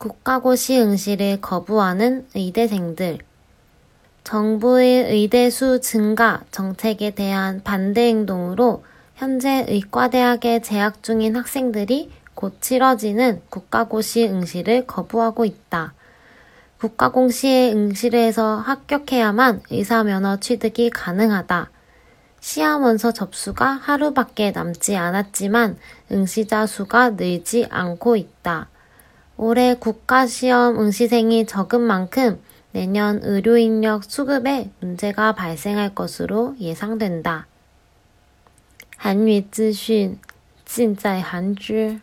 국가고시 응시를 거부하는 의대생들. 정부의 의대수 증가 정책에 대한 반대 행동으로 현재 의과대학에 재학 중인 학생들이 곧 치러지는 국가고시 응시를 거부하고 있다. 국가공시에 응시를 해서 합격해야만 의사면허 취득이 가능하다. 시험 원서 접수가 하루밖에 남지 않았지만 응시자 수가 늘지 않고 있다. 올해 국가시험 응시생이 적은 만큼 내년 의료인력 수급에 문제가 발생할 것으로 예상된다. 韩语资讯尽在韩知。